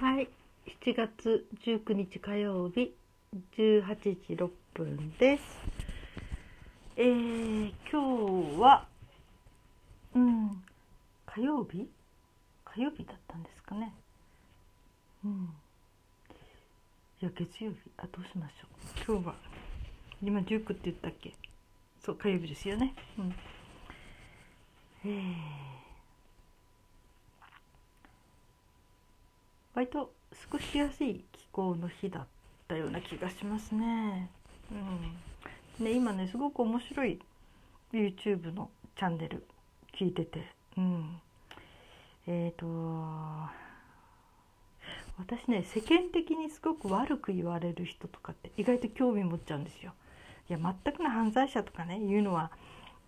はい、7月19日火曜日18時6分です。えー、今日は、うん、火曜日？火曜日だったんですかね。うん。いや、月曜日。あ、どうしましょう。今日は、今19って言ったっけ？そう、火曜日ですよね。うん。えー割と過ごしやすい気候の日だったような気がしますね。うん、で今ねすごく面白い YouTube のチャンネル聞いてて、うん、えっ、ー、と私ね世間的にすごく悪く言われる人とかって意外と興味持っちゃうんですよ。いや全くの犯罪者とかね言うのは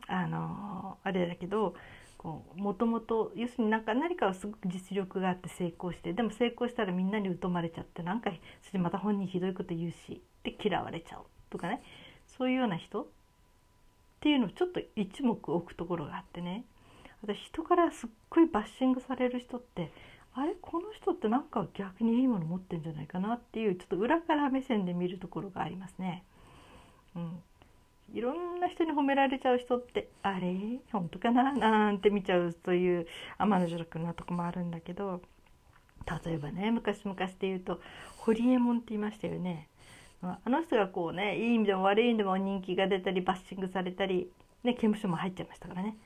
あのあれだけどもともと要するになんか何かはすごく実力があって成功してでも成功したらみんなに疎まれちゃってなんかそれまた本人ひどいこと言うしで嫌われちゃうとかね。そういうような人っていうのをちょっと一目置くところがあってね。私人からすっごいバッシングされる人ってあれこの人ってなんか逆にいいもの持ってんじゃないかなっていうちょっと裏から目線で見るところがありますね。うん。いろんな人に褒められちゃう人ってあれ？本当かな？なんて見ちゃうという天の弱なとこもあるんだけど例えばね昔々って言うと堀エモ門って言いましたよね。あの人がこうねいい意味でも悪い意味でも人気が出たりバッシングされたり、ね、刑務所も入っちゃいましたからね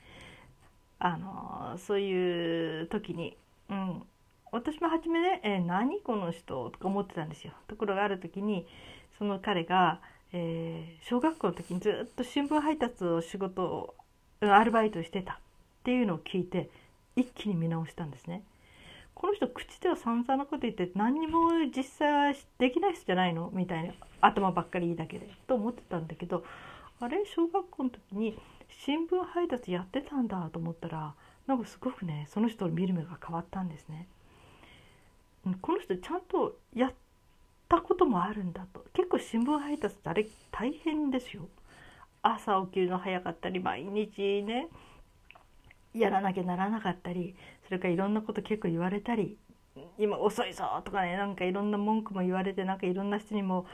あのそういう時に、うん、私も初めね「え何この人」とか思ってたんですよ。ところがある時にその彼がえー、小学校の時にずっと新聞配達を仕事をアルバイトしてたっていうのを聞いて一気に見直したんですね。この人口では散々なこと言って何にも実際はできない人じゃないの？みたいな頭ばっかりいいだけでと思ってたんだけどあれ？小学校の時に新聞配達やってたんだと思ったらなんかすごくねその人を見る目が変わったんですね。この人ちゃんとやっったこともあるんだと。結構新聞配達ってあれ大変ですよ。朝起きるの早かったり毎日ねやらなきゃならなかったりそれからいろんなこと結構言われたり今遅いぞとかねなんかいろんな文句も言われてなんかいろんな人にも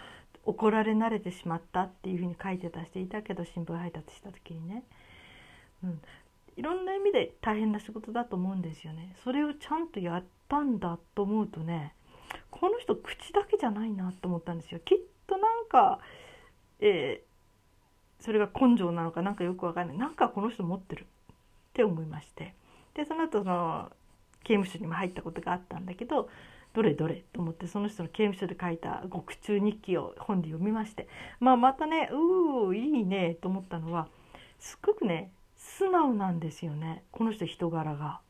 怒られ慣れてしまったっていうふうに書いてた人いたけど新聞配達した時にね、うん、いろんな意味で大変な仕事だと思うんですよね。それをちゃんとやったんだと思うとねこの人口だけじゃないなと思ったんですよ。きっとなんか、えー、それが根性なのかなんかよくわかんない。なんかこの人持ってるって思いまして。でその後その刑務所にも入ったことがあったんだけどどれどれと思ってその人の刑務所で書いた獄中日記を本で読みまして。まあまたねうーいいねと思ったのはすっごくね素直なんですよね。この人人柄が。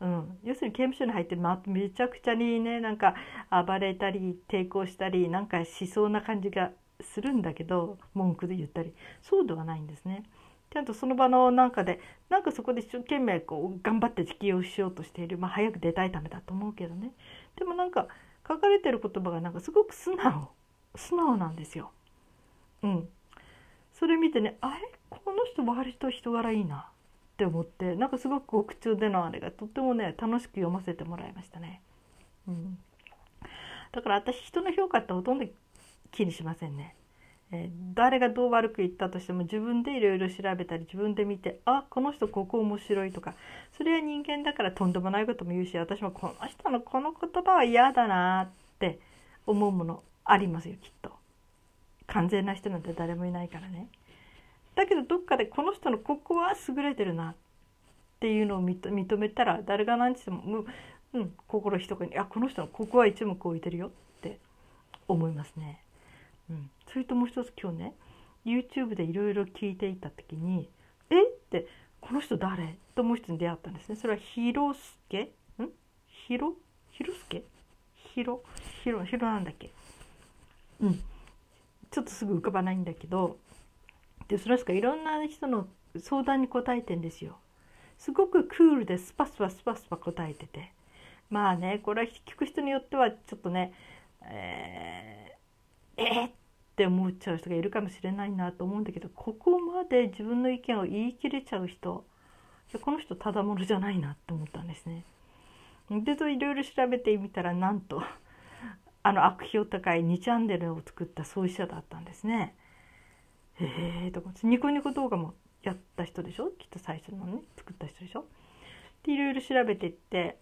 うん、要するに刑務所に入って、ま、めちゃくちゃにねなんか暴れたり抵抗したりなんかしそうな感じがするんだけど文句で言ったり。そうではないんですね。ちゃんとその場のなんかでなんかそこで一生懸命こう頑張って適応しようとしている、まあ、早く出たいためだと思うけどね。でもなんか書かれてる言葉がなんかすごく素直素直なんですよ。うん、それ見てねあれ？この人割と人柄いいな。って思ってなんかすごく獄中でのあれがとってもね楽しく読ませてもらいましたね。うん、だから私人の評価ってほとんど気にしませんね。えー、誰がどう悪く言ったとしても自分でいろいろ調べたり自分で見てあこの人ここ面白いとかそれは人間だからとんでもないことも言うし私もこの人のこの言葉は嫌だなって思うものありますよきっと。完全な人なんて誰もいないからね。だけどどっかでこの人のここは優れてるなっていうのを認めたら誰が何しても、うん、心ひとかにあこの人のここは一目置いてるよって思いますね。うん、それともう一つ今日ね YouTube でいろいろ聞いていた時に「え？っ?」て「この人誰?」ともう一つに出会ったんですね。それは広助ん？広？広助広？広？広？なんだっけ？うん。ちょっとすぐ浮かばないんだけどでその人がいろんな人の相談に答えてんですよ。すごくクールでスパスパスパスパ答えててまあねこれは聞く人によってはちょっとねえー、えー、って思っちゃう人がいるかもしれないなと思うんだけどここまで自分の意見を言い切れちゃう人この人ただものじゃないなって思ったんですね。でといろいろ調べてみたらなんとあの悪評高い2チャンネルを作った創始者だったんですね。へえと思ってニコニコ動画もやった人でしょ？きっと最初のね作った人でしょ？でいろいろ調べていって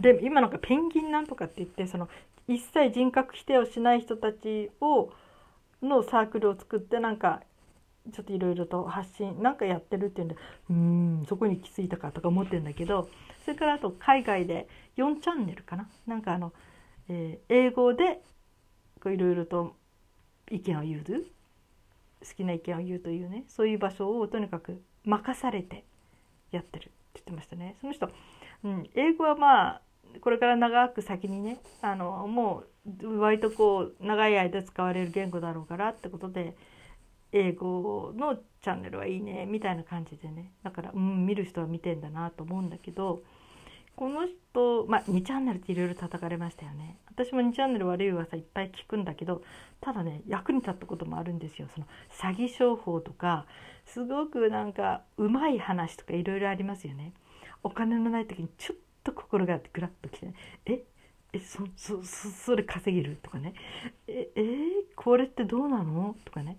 で今なんかペンギンなんとかって言ってその一切人格否定をしない人たちをのサークルを作ってなんかちょっといろいろと発信なんかやってるっていうんでうんそこに行き着いたかとか思ってるんだけどそれからあと海外で4チャンネルかな？なんかあの、えー、英語でいろいろと意見を言う好きな意見を言うというねそういう場所をとにかく任されてやってるって言ってましたね。その人、うん、英語はまあこれから長く先にねあのもう割とこう長い間使われる言語だろうからってことで英語のチャンネルはいいねみたいな感じでねだからうん見る人は見てんだなと思うんだけどこの人まあ2チャンネルっていろいろ叩かれましたよね私も2チャンネル悪い噂いっぱい聞くんだけどただね役に立ったこともあるんですよ。その詐欺商法とかすごくなんかうまい話とかいろいろありますよね。お金のない時にちょっと心がグラッときて、ね、ええそそそそれ稼げるとかね。ええー、これってどうなの？とかね。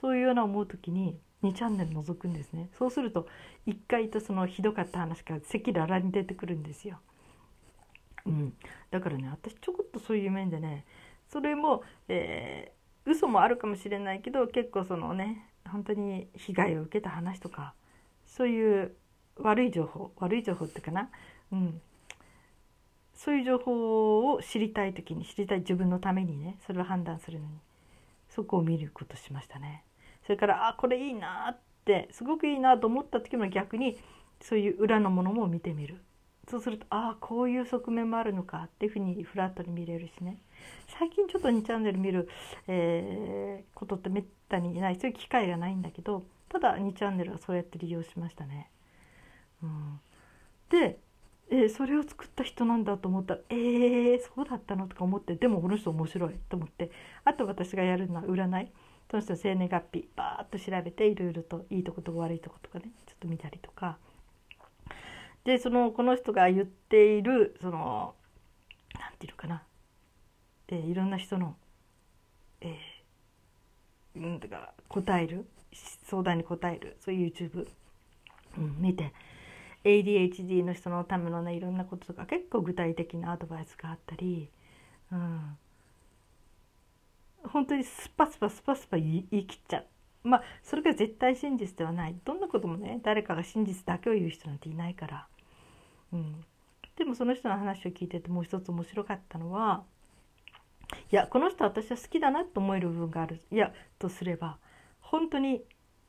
そういうような思う時に2チャンネル覗くんですね。そうすると1回とそのひどかった話が赤裸々に出てくるんですよ。うん、だからね私ちょこっとそういう面でねそれも、えー、嘘もあるかもしれないけど結構そのね本当に被害を受けた話とかそういう悪い情報悪い情報ってかな、うん、そういう情報を知りたい時に知りたい自分のためにねそれを判断するのにそこを見ることしましたね。それからあこれいいなってすごくいいなと思った時も逆にそういう裏のものも見てみる。そうするとああこういう側面もあるのかっていうふうにフラットに見れるしね。最近ちょっと2チャンネル見る、えー、ことってめったにない。そういう機会がないんだけどただ2チャンネルはそうやって利用しましたね。うん、で、えー、それを作った人なんだと思ったらえー、そうだったのとか思ってでもこの人面白いと思ってあと私がやるのは占い。その人の生年月日バーッと調べていろいろといいとこと悪いとことかねちょっと見たりとか。でそのこの人が言っているその何て言うかな、えー、いろんな人の、えー、んだか答える相談に答えるそういう YouTube、うん、見て ADHD の人のためのねいろんなこととか結構具体的なアドバイスがあったり、うん、本当にスパスパスパスパ言い切っちゃう。まあそれが絶対真実ではない。どんなこともね誰かが真実だけを言う人なんていないから、うん、でもその人の話を聞いててもう一つ面白かったのはいやこの人私は好きだなと思える部分があるいやとすれば本当に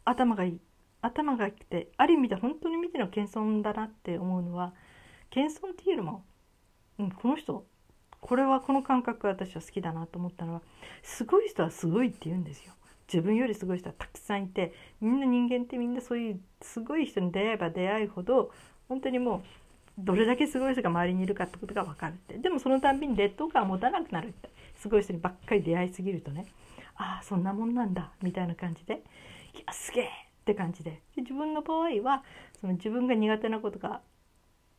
頭がいい頭が良くてある意味で本当に見ての謙遜だなって思うのは謙遜っていうよりも、うん、この人これはこの感覚私は好きだなと思ったのはすごい人はすごいって言うんですよ。自分よりすごい人はたくさんいてみんな人間ってみんなそういうすごい人に出会えば出会うほど本当にもうどれだけすごい人が周りにいるかってことが分かるって。でもそのたんびに劣等感を持たなくなるって。すごい人にばっかり出会いすぎるとねああそんなもんなんだみたいな感じで。いやすげえって感じで。で自分の場合はその自分が苦手なことが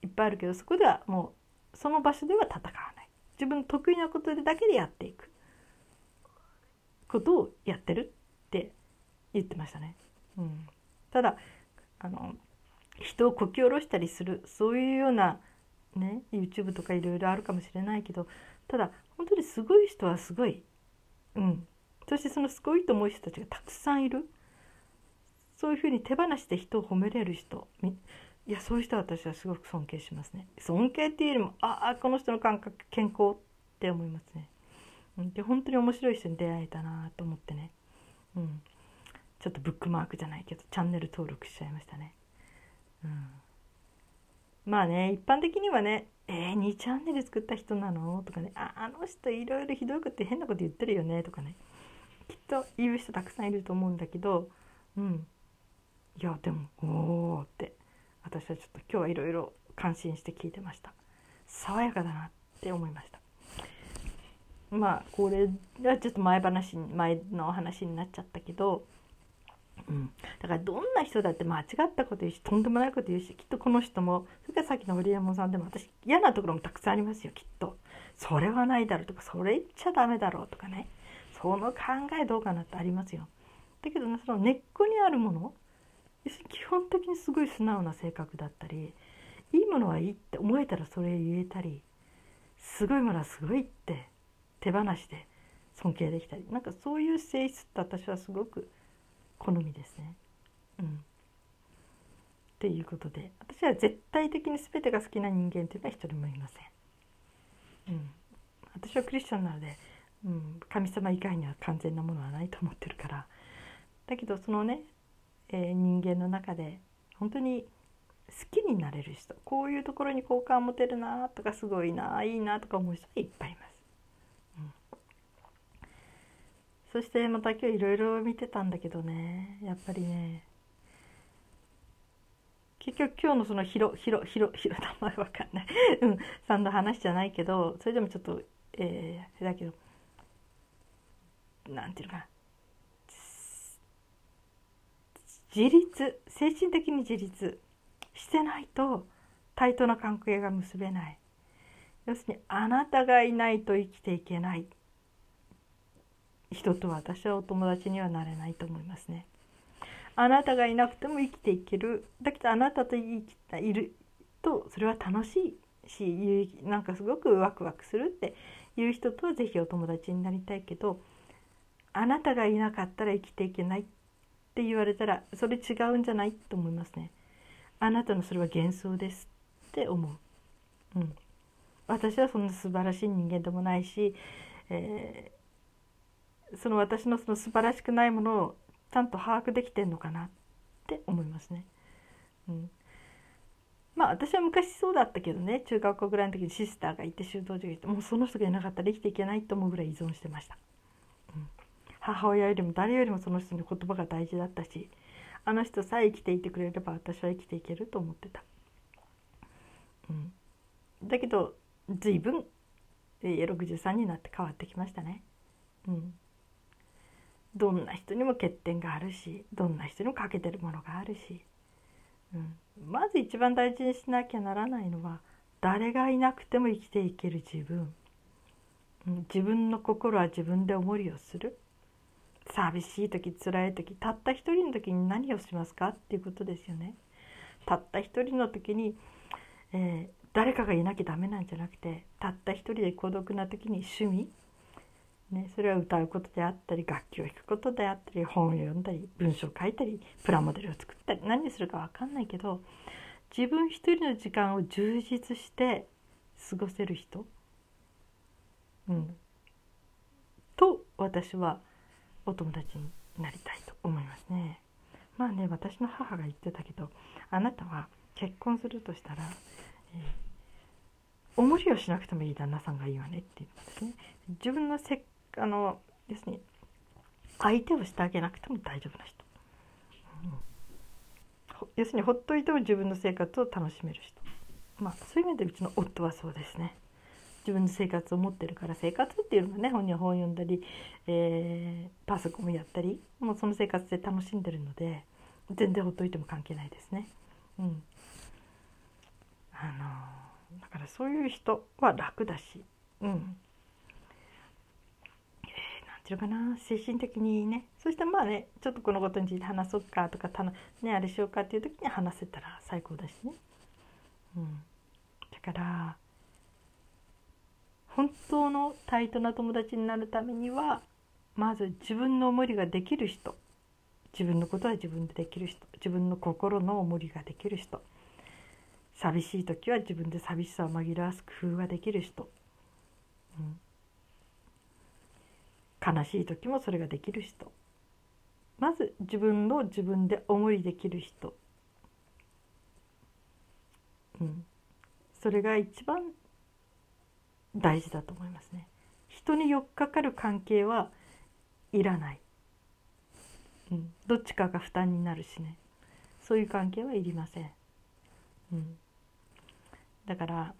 いっぱいあるけどそこではもうその場所では戦わない。自分の得意なことだけでやっていく。ことをやってるって言ってましたね。うん、ただあの人をこき下ろしたりするそういうようなね YouTube とかいろいろあるかもしれないけどただ本当にすごい人はすごい、うん、そしてそのすごいと思う人たちがたくさんいる。そういうふうに手放して人を褒めれる人いやそういう人は私はすごく尊敬しますね。尊敬っていうよりもああこの人の感覚健康って思いますね、うん、で本当に面白い人に出会えたなと思ってね、うん、ちょっとブックマークじゃないけどチャンネル登録しちゃいましたね、うん、まあね一般的にはねえー、2チャンネル作った人なの？とかねああの人いろいろひどいこと変なこと言ってるよね？とかね。きっと言う人たくさんいると思うんだけどうん。いやでもおおって。私はちょっと今日はいろいろ感心して聞いてました。爽やかだなって思いました。まあこれはちょっと前話前の話になっちゃったけどうん、だからどんな人だって間違ったこと言うしとんでもないこと言うしきっとこの人もそれからさっきのホリエモンさんでも私嫌なところもたくさんありますよきっと。それはないだろうとかそれ言っちゃダメだろうとかね。その考えどうかなってありますよ。だけどねその根っこにあるもの基本的にすごい素直な性格だったりいいものはいいって思えたらそれ言えたりすごいものはすごいって手放しで尊敬できたりなんかそういう性質って私はすごく好みですね。うん、っていうことで私は絶対的に全てが好きな人間というのは一人もいません。うん、私はクリスチャンなので、うん、神様以外には完全なものはないと思ってるからだけどそのね、えー、人間の中で本当に好きになれる人こういうところに好感を持てるなとかすごいないいなとか思う人がいっぱいいます。うん、そしてまた今日いろいろ見てたんだけどね。やっぱりね。結局今日のそのヒロヒロヒロヒロ名前わかんない。うん。さんの話じゃないけどそれでもちょっとえー、だけどなんていうか自立。精神的に自立。してないと対等な関係が結べない。要するにあなたがいないと生きていけない。人と私はお友達にはなれないと思いますねあなたがいなくても生きていけるだけどあなたと生きているとそれは楽しいしなんかすごくワクワクするっていう人とは是非お友達になりたいけどあなたがいなかったら生きていけないって言われたらそれ違うんじゃないと思いますね。あなたのそれは幻想ですって思う。うん、私はそんな素晴らしい人間でもないし、えー、その私のその素晴らしくないものをちゃんと把握できてんのかなって思いますね。うん、まあ私は昔そうだったけどね中学校ぐらいの時にシスターがいて修道女がいてもうその人がいなかったら生きていけないと思うぐらい依存してました。うん、母親よりも誰よりもその人の言葉が大事だったしあの人さえ生きていてくれれば私は生きていけると思ってた。うん、だけど随分63になって変わってきましたね。うん、どんな人にも欠点があるしどんな人にも欠けてるものがあるし、うん、まず一番大事にしなきゃならないのは誰がいなくても生きていける自分、うん、自分の心は自分で思いをする。寂しい時辛い時たった一人の時に何をしますかっていうことですよね。たった一人の時に、えー、誰かがいなきゃダメなんじゃなくてたった一人で孤独な時に趣味、ね、それは歌うことであったり楽器を弾くことであったり本を読んだり文章を書いたりプラモデルを作ったり何するか分かんないけど自分一人の時間を充実して過ごせる人、うん、と私はお友達になりたいと思いますね。まあね私の母が言ってたけどあなたは結婚するとしたら、えー、おもりをしなくてもいい旦那さんがいいわねって言うんですね。自分のせあのですね。相手をしてあげなくても大丈夫な人、うん、要するにほっといても自分の生活を楽しめる人。まあそういう意味でうちの夫はそうですね。自分の生活を持ってるから生活っていうのはね本人は本読んだり、えー、パソコンもやったりもうその生活で楽しんでるので全然ほっといても関係ないですね。うん、あのだからそういう人は楽だし、う、ん。ていうかな？精神的にね。そしてまあねちょっとこのことについて話そうかとかた、ね、あれしようかっていう時に話せたら最高だしね。うん、だから本当の対等な友達になるためにはまず自分の思いができる人。自分のことは自分でできる人。自分の心の思いができる人。寂しい時は自分で寂しさを紛らわす工夫ができる人、うん、悲しい時もそれができる人。まず自分の自分で思いできる人、うん、それが一番大事だと思いますね。人に寄っかかる関係はいらない、うん、どっちかが負担になるしね。そういう関係はいりません、うん、だから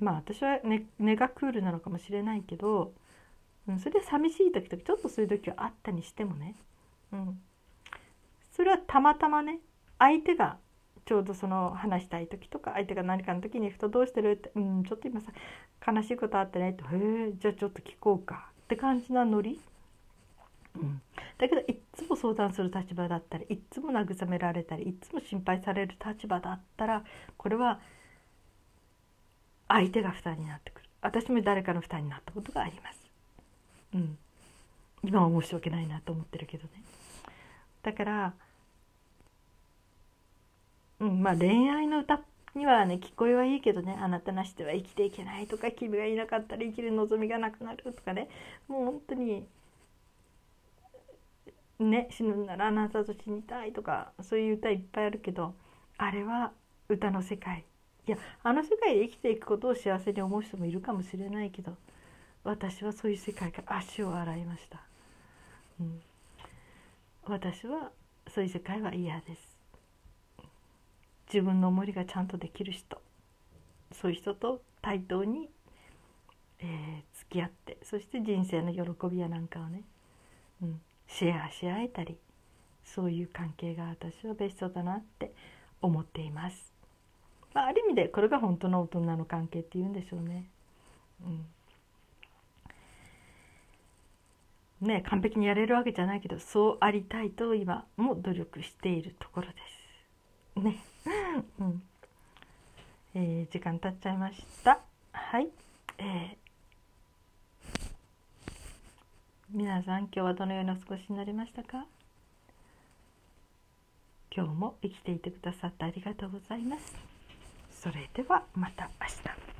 まあ私は根、ね、がクールなのかもしれないけど、うん、それで寂しい時とかちょっとそういう時はあったにしてもね、うん、それはたまたまね相手がちょうどその話したい時とか相手が何かの時にふと「どうしてる?」って「うんちょっと今さ悲しいことあってね」って「へえじゃあちょっと聞こうか」って感じなノリ、うん、だけどいっつも相談する立場だったりいっつも慰められたりいっつも心配される立場だったらこれは相手が負担になってくる。私も誰かの負担になったことがあります。うん、今は申し訳ないなと思ってるけどね。だからうんまあ恋愛の歌にはね聞こえはいいけどね。あなたなしでは生きていけないとか君がいなかったら生きる望みがなくなるとかね。もう本当にね死ぬならあなたと死にたいとかそういう歌いっぱいあるけどあれは歌の世界。いやあの世界で生きていくことを幸せに思う人もいるかもしれないけど私はそういう世界から足を洗いました、うん、私はそういう世界は嫌です。自分の思いがちゃんとできる人。そういう人と対等に、えー、付き合ってそして人生の喜びやなんかをね、うん、シェアし合えたりそういう関係が私はベストだなって思っています。まあ、ある意味でこれが本当の大人の関係っていうんでしょうね。うん、ね完璧にやれるわけじゃないけどそうありたいと今も努力しているところです。ね。うん。えー、時間経っちゃいました。はい、えー、皆さん今日はどのようなお過ごしになりましたか？今日も生きていてくださってありがとうございます。それではまた明日。